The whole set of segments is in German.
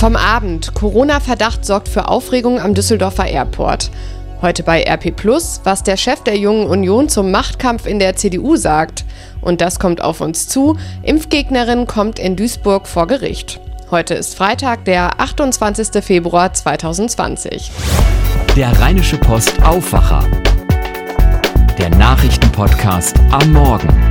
Vom Abend. Corona-Verdacht sorgt für Aufregung am Düsseldorfer Airport. Heute bei RP Plus, was der Chef der Jungen Union zum Machtkampf in der CDU sagt. Und das kommt auf uns zu. Impfgegnerin kommt in Duisburg vor Gericht. Heute ist Freitag, der 28. Februar 2020. Der Rheinische Post Aufwacher. Der Nachrichtenpodcast am Morgen.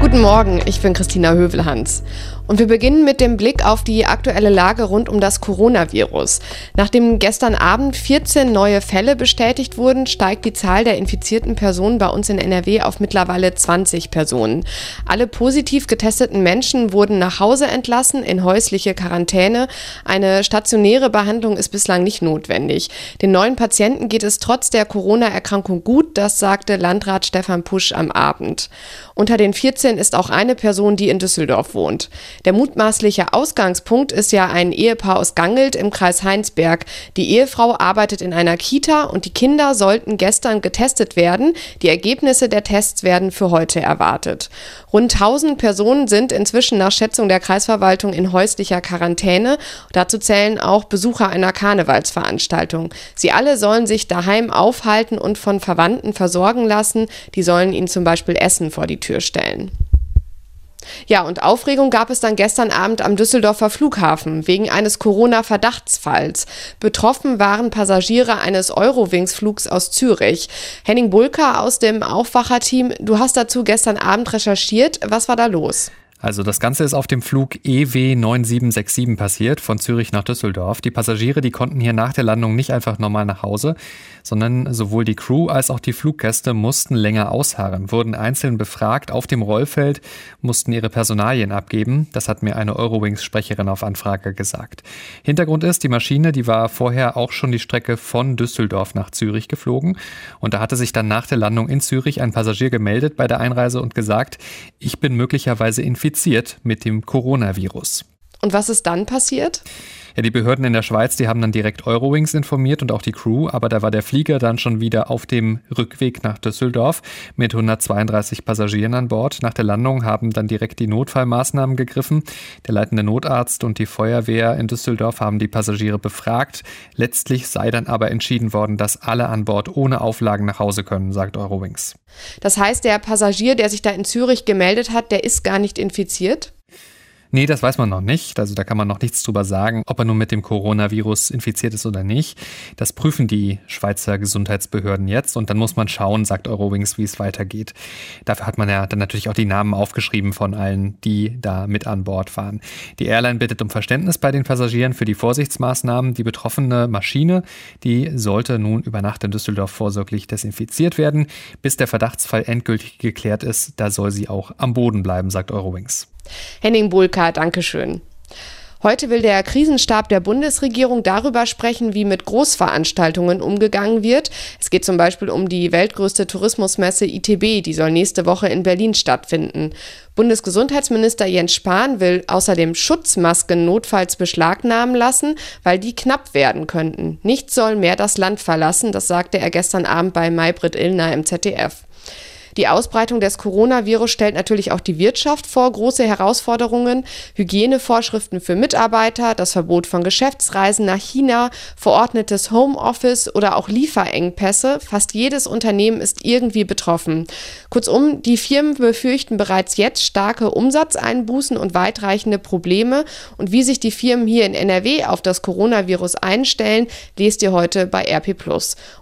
Guten Morgen, ich bin Christina Hövelhans. Und wir beginnen mit dem Blick auf die aktuelle Lage rund um das Coronavirus. Nachdem gestern Abend 14 neue Fälle bestätigt wurden, steigt die Zahl der infizierten Personen bei uns in NRW auf mittlerweile 20 Personen. Alle positiv getesteten Menschen wurden nach Hause entlassen in häusliche Quarantäne. Eine stationäre Behandlung ist bislang nicht notwendig. Den neuen Patienten geht es trotz der Corona-Erkrankung gut, das sagte Landrat Stefan Pusch am Abend. Unter den 14 ist auch eine Person, die in Düsseldorf wohnt. Der mutmaßliche Ausgangspunkt ist ja ein Ehepaar aus Gangelt im Kreis Heinsberg. Die Ehefrau arbeitet in einer Kita und die Kinder sollten gestern getestet werden. Die Ergebnisse der Tests werden für heute erwartet. Rund 1000 Personen sind inzwischen nach Schätzung der Kreisverwaltung in häuslicher Quarantäne. Dazu zählen auch Besucher einer Karnevalsveranstaltung. Sie alle sollen sich daheim aufhalten und von Verwandten versorgen lassen. Die sollen ihnen zum Beispiel Essen vor die Tür stellen. Ja, und Aufregung gab es dann gestern Abend am Düsseldorfer Flughafen wegen eines Corona-Verdachtsfalls. Betroffen waren Passagiere eines Eurowings-Flugs aus Zürich. Henning Bulka aus dem Aufwacherteam, du hast dazu gestern Abend recherchiert. Was war da los? Also das Ganze ist auf dem Flug EW 9767 passiert, von Zürich nach Düsseldorf. Die Passagiere, die konnten hier nach der Landung nicht einfach normal nach Hause, sondern sowohl die Crew als auch die Fluggäste mussten länger ausharren, wurden einzeln befragt auf dem Rollfeld, mussten ihre Personalien abgeben. Das hat mir eine Eurowings-Sprecherin auf Anfrage gesagt. Hintergrund ist, die Maschine, die war vorher auch schon die Strecke von Düsseldorf nach Zürich geflogen. Und da hatte sich dann nach der Landung in Zürich ein Passagier gemeldet bei der Einreise und gesagt, ich bin möglicherweise infiziert infiziert mit dem Coronavirus. Und was ist dann passiert? Ja, die Behörden in der Schweiz, die haben dann direkt Eurowings informiert und auch die Crew, aber da war der Flieger dann schon wieder auf dem Rückweg nach Düsseldorf mit 132 Passagieren an Bord. Nach der Landung haben dann direkt die Notfallmaßnahmen gegriffen. Der leitende Notarzt und die Feuerwehr in Düsseldorf haben die Passagiere befragt. Letztlich sei dann aber entschieden worden, dass alle an Bord ohne Auflagen nach Hause können, sagt Eurowings. Das heißt, der Passagier, der sich da in Zürich gemeldet hat, der ist gar nicht infiziert? Nee, das weiß man noch nicht. Also da kann man noch nichts drüber sagen, ob er nun mit dem Coronavirus infiziert ist oder nicht. Das prüfen die Schweizer Gesundheitsbehörden jetzt und dann muss man schauen, sagt Eurowings, wie es weitergeht. Dafür hat man ja dann natürlich auch die Namen aufgeschrieben von allen, die da mit an Bord waren. Die Airline bittet um Verständnis bei den Passagieren für die Vorsichtsmaßnahmen. Die betroffene Maschine, die sollte nun über Nacht in Düsseldorf vorsorglich desinfiziert werden. Bis der Verdachtsfall endgültig geklärt ist, da soll sie auch am Boden bleiben, sagt Eurowings. Henning Bulka, Dankeschön. Heute will der Krisenstab der Bundesregierung darüber sprechen, wie mit Großveranstaltungen umgegangen wird. Es geht zum Beispiel um die weltgrößte Tourismusmesse ITB, die soll nächste Woche in Berlin stattfinden. Bundesgesundheitsminister Jens Spahn will außerdem Schutzmasken notfalls beschlagnahmen lassen, weil die knapp werden könnten. Nichts soll mehr das Land verlassen, das sagte er gestern Abend bei Maybrit Illner im ZDF. Die Ausbreitung des Coronavirus stellt natürlich auch die Wirtschaft vor große Herausforderungen. Hygienevorschriften für Mitarbeiter, das Verbot von Geschäftsreisen nach China, verordnetes Homeoffice oder auch Lieferengpässe. Fast jedes Unternehmen ist irgendwie betroffen. Kurzum, die Firmen befürchten bereits jetzt starke Umsatzeinbußen und weitreichende Probleme. Und wie sich die Firmen hier in NRW auf das Coronavirus einstellen, lest ihr heute bei RP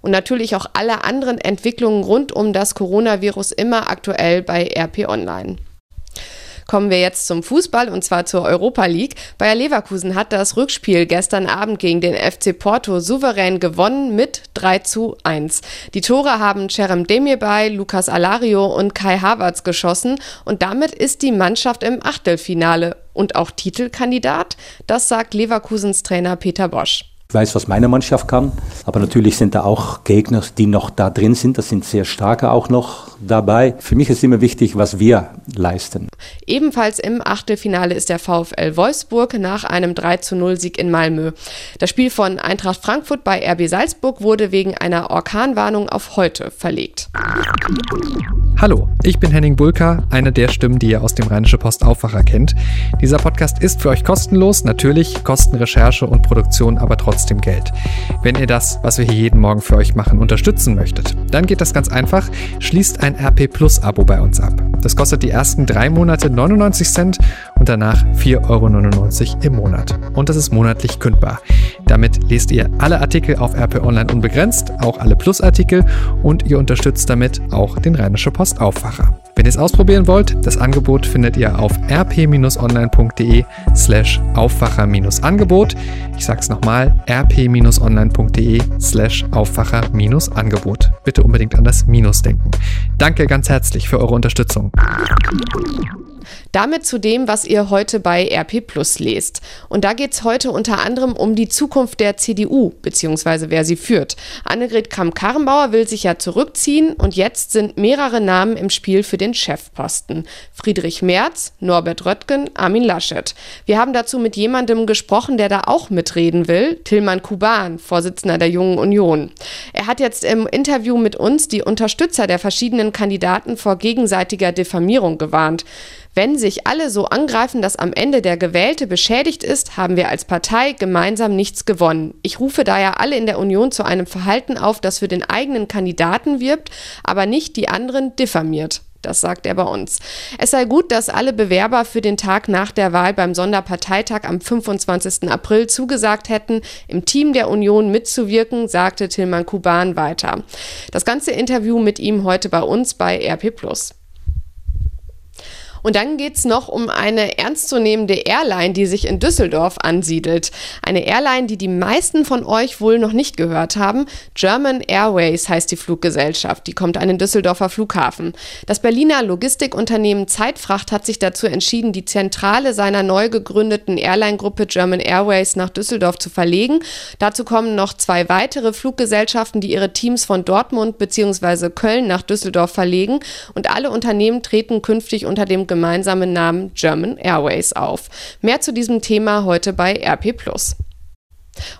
Und natürlich auch alle anderen Entwicklungen rund um das Coronavirus Infos immer aktuell bei RP Online. Kommen wir jetzt zum Fußball und zwar zur Europa League. Bayer Leverkusen hat das Rückspiel gestern Abend gegen den FC Porto souverän gewonnen mit 3 zu 1. Die Tore haben Cerem Demirbay, Lukas Alario und Kai Havertz geschossen und damit ist die Mannschaft im Achtelfinale und auch Titelkandidat. Das sagt Leverkusens Trainer Peter Bosch. Weiß, was meine Mannschaft kann. Aber natürlich sind da auch Gegner, die noch da drin sind. Das sind sehr starke auch noch dabei. Für mich ist immer wichtig, was wir leisten. Ebenfalls im Achtelfinale ist der VfL Wolfsburg nach einem 3 zu 0 Sieg in Malmö. Das Spiel von Eintracht Frankfurt bei RB Salzburg wurde wegen einer Orkanwarnung auf heute verlegt. Hallo, ich bin Henning Bulka, eine der Stimmen, die ihr aus dem Rheinische Post Aufwacher kennt. Dieser Podcast ist für euch kostenlos, natürlich kosten Recherche und Produktion aber trotzdem Geld. Wenn ihr das, was wir hier jeden Morgen für euch machen, unterstützen möchtet, dann geht das ganz einfach. Schließt ein RP Plus Abo bei uns ab. Das kostet die ersten drei Monate 99 Cent und danach 4,99 Euro im Monat. Und das ist monatlich kündbar. Damit lest ihr alle Artikel auf RP Online unbegrenzt, auch alle Plus-Artikel und ihr unterstützt damit auch den Rheinische Post Aufwacher. Wenn ihr es ausprobieren wollt, das Angebot findet ihr auf rp-online.de slash Aufwacher-Angebot. Ich sag's nochmal, rp-online.de slash Aufwacher-Angebot. Bitte unbedingt an das Minus denken. Danke ganz herzlich für eure Unterstützung. Damit zu dem, was ihr heute bei RP Plus lest. Und da geht es heute unter anderem um die Zukunft der CDU, beziehungsweise wer sie führt. Annegret Kramp-Karrenbauer will sich ja zurückziehen und jetzt sind mehrere Namen im Spiel für den Chefposten. Friedrich Merz, Norbert Röttgen, Armin Laschet. Wir haben dazu mit jemandem gesprochen, der da auch mitreden will, Tilman Kuban, Vorsitzender der Jungen Union. Er hat jetzt im Interview mit uns die Unterstützer der verschiedenen Kandidaten vor gegenseitiger Diffamierung gewarnt. Wenn sich alle so angreifen, dass am Ende der Gewählte beschädigt ist, haben wir als Partei gemeinsam nichts gewonnen. Ich rufe daher alle in der Union zu einem Verhalten auf, das für den eigenen Kandidaten wirbt, aber nicht die anderen diffamiert. Das sagt er bei uns. Es sei gut, dass alle Bewerber für den Tag nach der Wahl beim Sonderparteitag am 25. April zugesagt hätten, im Team der Union mitzuwirken, sagte Tilman Kuban weiter. Das ganze Interview mit ihm heute bei uns bei RP. Und dann geht es noch um eine ernstzunehmende Airline, die sich in Düsseldorf ansiedelt. Eine Airline, die die meisten von euch wohl noch nicht gehört haben. German Airways heißt die Fluggesellschaft. Die kommt an den Düsseldorfer Flughafen. Das Berliner Logistikunternehmen Zeitfracht hat sich dazu entschieden, die Zentrale seiner neu gegründeten Airline-Gruppe German Airways nach Düsseldorf zu verlegen. Dazu kommen noch zwei weitere Fluggesellschaften, die ihre Teams von Dortmund bzw. Köln nach Düsseldorf verlegen. Und alle Unternehmen treten künftig unter dem gemeinsamen Namen German Airways auf. Mehr zu diesem Thema heute bei RP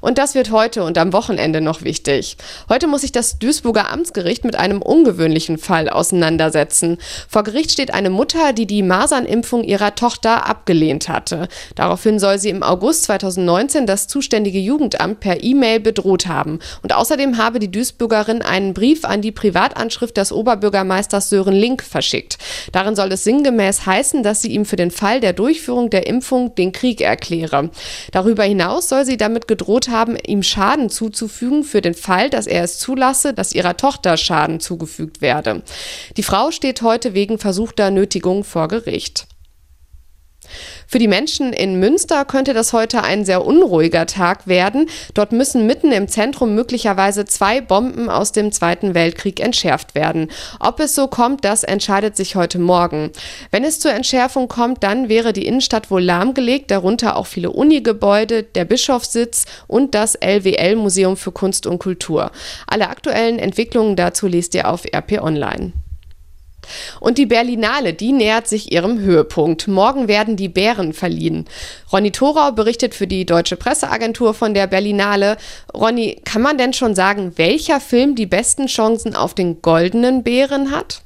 und das wird heute und am Wochenende noch wichtig. Heute muss sich das Duisburger Amtsgericht mit einem ungewöhnlichen Fall auseinandersetzen. Vor Gericht steht eine Mutter, die die Masernimpfung ihrer Tochter abgelehnt hatte. Daraufhin soll sie im August 2019 das zuständige Jugendamt per E-Mail bedroht haben. Und außerdem habe die Duisburgerin einen Brief an die Privatanschrift des Oberbürgermeisters Sören Link verschickt. Darin soll es sinngemäß heißen, dass sie ihm für den Fall der Durchführung der Impfung den Krieg erkläre. Darüber hinaus soll sie damit gedroht gedroht haben, ihm Schaden zuzufügen für den Fall, dass er es zulasse, dass ihrer Tochter Schaden zugefügt werde. Die Frau steht heute wegen versuchter Nötigung vor Gericht. Für die Menschen in Münster könnte das heute ein sehr unruhiger Tag werden. Dort müssen mitten im Zentrum möglicherweise zwei Bomben aus dem Zweiten Weltkrieg entschärft werden. Ob es so kommt, das entscheidet sich heute Morgen. Wenn es zur Entschärfung kommt, dann wäre die Innenstadt wohl lahmgelegt, darunter auch viele Unigebäude, der Bischofssitz und das LWL Museum für Kunst und Kultur. Alle aktuellen Entwicklungen dazu lest ihr auf RP Online. Und die Berlinale, die nähert sich ihrem Höhepunkt. Morgen werden die Bären verliehen. Ronny Thorau berichtet für die Deutsche Presseagentur von der Berlinale. Ronny, kann man denn schon sagen, welcher Film die besten Chancen auf den goldenen Bären hat?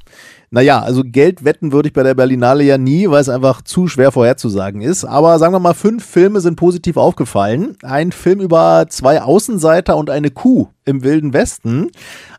Naja, also Geld wetten würde ich bei der Berlinale ja nie, weil es einfach zu schwer vorherzusagen ist. Aber sagen wir mal, fünf Filme sind positiv aufgefallen. Ein Film über zwei Außenseiter und eine Kuh im Wilden Westen.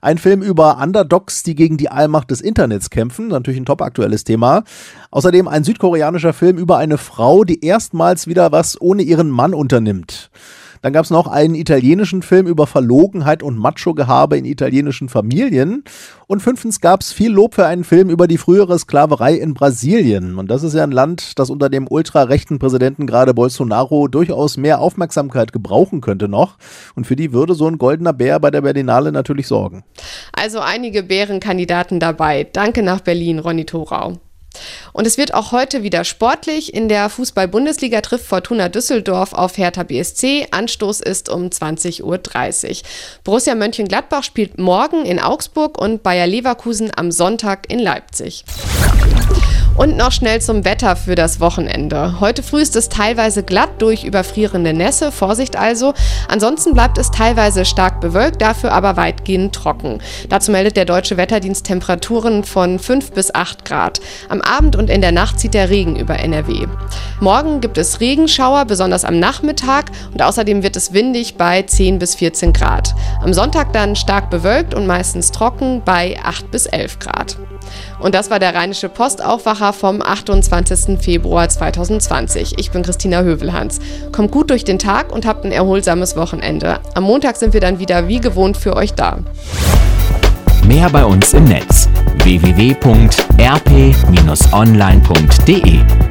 Ein Film über Underdogs, die gegen die Allmacht des Internets kämpfen. Natürlich ein top aktuelles Thema. Außerdem ein südkoreanischer Film über eine Frau, die erstmals wieder was ohne ihren Mann unternimmt. Dann gab es noch einen italienischen Film über Verlogenheit und Macho-Gehabe in italienischen Familien. Und fünftens gab es viel Lob für einen Film über die frühere Sklaverei in Brasilien. Und das ist ja ein Land, das unter dem ultrarechten Präsidenten gerade Bolsonaro durchaus mehr Aufmerksamkeit gebrauchen könnte noch. Und für die würde so ein goldener Bär bei der Berlinale natürlich sorgen. Also einige Bärenkandidaten dabei. Danke nach Berlin, Ronny Thorau. Und es wird auch heute wieder sportlich. In der Fußball-Bundesliga trifft Fortuna Düsseldorf auf Hertha BSC. Anstoß ist um 20.30 Uhr. Borussia Mönchengladbach spielt morgen in Augsburg und Bayer Leverkusen am Sonntag in Leipzig. Und noch schnell zum Wetter für das Wochenende. Heute früh ist es teilweise glatt durch überfrierende Nässe, Vorsicht also. Ansonsten bleibt es teilweise stark bewölkt, dafür aber weitgehend trocken. Dazu meldet der Deutsche Wetterdienst Temperaturen von 5 bis 8 Grad. Am Abend und in der Nacht zieht der Regen über NRW. Morgen gibt es Regenschauer, besonders am Nachmittag und außerdem wird es windig bei 10 bis 14 Grad. Am Sonntag dann stark bewölkt und meistens trocken bei 8 bis 11 Grad. Und das war der Rheinische Postaufwacher vom 28. Februar 2020. Ich bin Christina Hövelhans. Kommt gut durch den Tag und habt ein erholsames Wochenende. Am Montag sind wir dann wieder wie gewohnt für euch da. Mehr bei uns im Netz www.rp-online.de